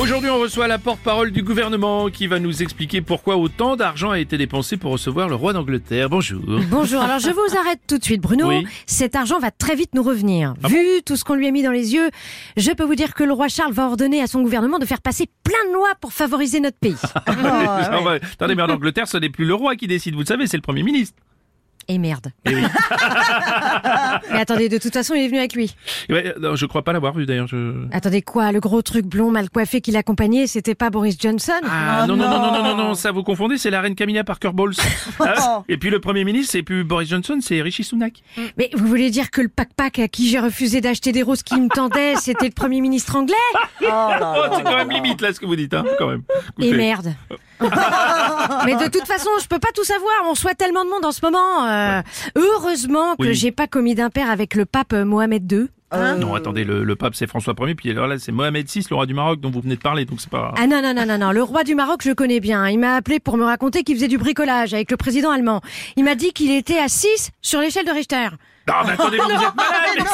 Aujourd'hui, on reçoit la porte-parole du gouvernement qui va nous expliquer pourquoi autant d'argent a été dépensé pour recevoir le roi d'Angleterre. Bonjour. Bonjour, alors je vous arrête tout de suite Bruno. Oui. Cet argent va très vite nous revenir. Ah Vu tout ce qu'on lui a mis dans les yeux, je peux vous dire que le roi Charles va ordonner à son gouvernement de faire passer plein de lois pour favoriser notre pays. Ouais. Attendez, mais en Angleterre, ce n'est plus le roi qui décide, vous le savez, c'est le Premier ministre. Et merde. Eh oui. Mais attendez, de toute façon, il est venu avec lui. Ouais, non, je crois pas l'avoir vu d'ailleurs. Je... Attendez quoi, le gros truc blond mal coiffé qui l'accompagnait, c'était pas Boris Johnson Ah, non, non, non, non, non, non, non, ça vous confondez, c'est la reine Camilla Parker Bowles. Ah, Et puis le Premier ministre, c'est plus Boris Johnson, c'est Rishi Sunak. Mais vous voulez dire que le pack-pack à qui j'ai refusé d'acheter des roses qui me tendaient, c'était le Premier ministre anglais Oh, c'est quand même limite là ce que vous dites, hein, quand même. Et Écoutez. merde. Mais de toute façon, je peux pas tout savoir. On soit tellement de monde en ce moment. euh, heureusement que Oui. j'ai pas commis d'impair avec le pape euh, Mohamed II. hein. Non, attendez, le, le pape c'est François Ier, puis alors là c'est Mohamed VI, le roi du Maroc dont vous venez de parler, donc c'est pas... Ah non, non, non, non, non. Le roi du Maroc, je connais bien. Il m'a appelé pour me raconter qu'il faisait du bricolage avec le président allemand. Il m'a dit qu'il était à 6 sur l'échelle de Richter. Non, mais attendez, mais vous êtes malade mais-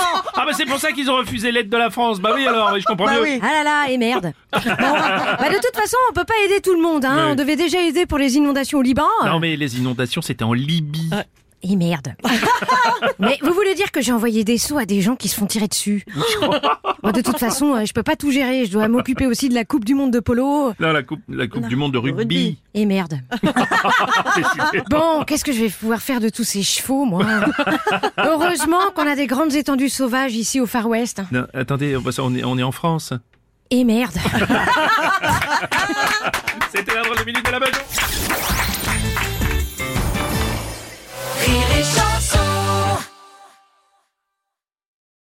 Ah bah c'est pour ça qu'ils ont refusé l'aide de la France. Bah oui alors, oui, je comprends mieux. Ah là là, et merde. Bon, bah de toute façon, on peut pas aider tout le monde. Hein. Oui. On devait déjà aider pour les inondations au Liban. Non mais les inondations c'était en Libye et merde. Mais vous voulez dire que j'ai envoyé des sous à des gens qui se font tirer dessus de toute façon, euh, je peux pas tout gérer. Je dois m'occuper aussi de la Coupe du Monde de polo. Là, la Coupe, du Monde de rugby. Et merde. bon, qu'est-ce que je vais pouvoir faire de tous ces chevaux, moi? Heureusement qu'on a des grandes étendues sauvages ici au Far West. Attendez, on est, en France. Et merde. C'était la minute de la maison.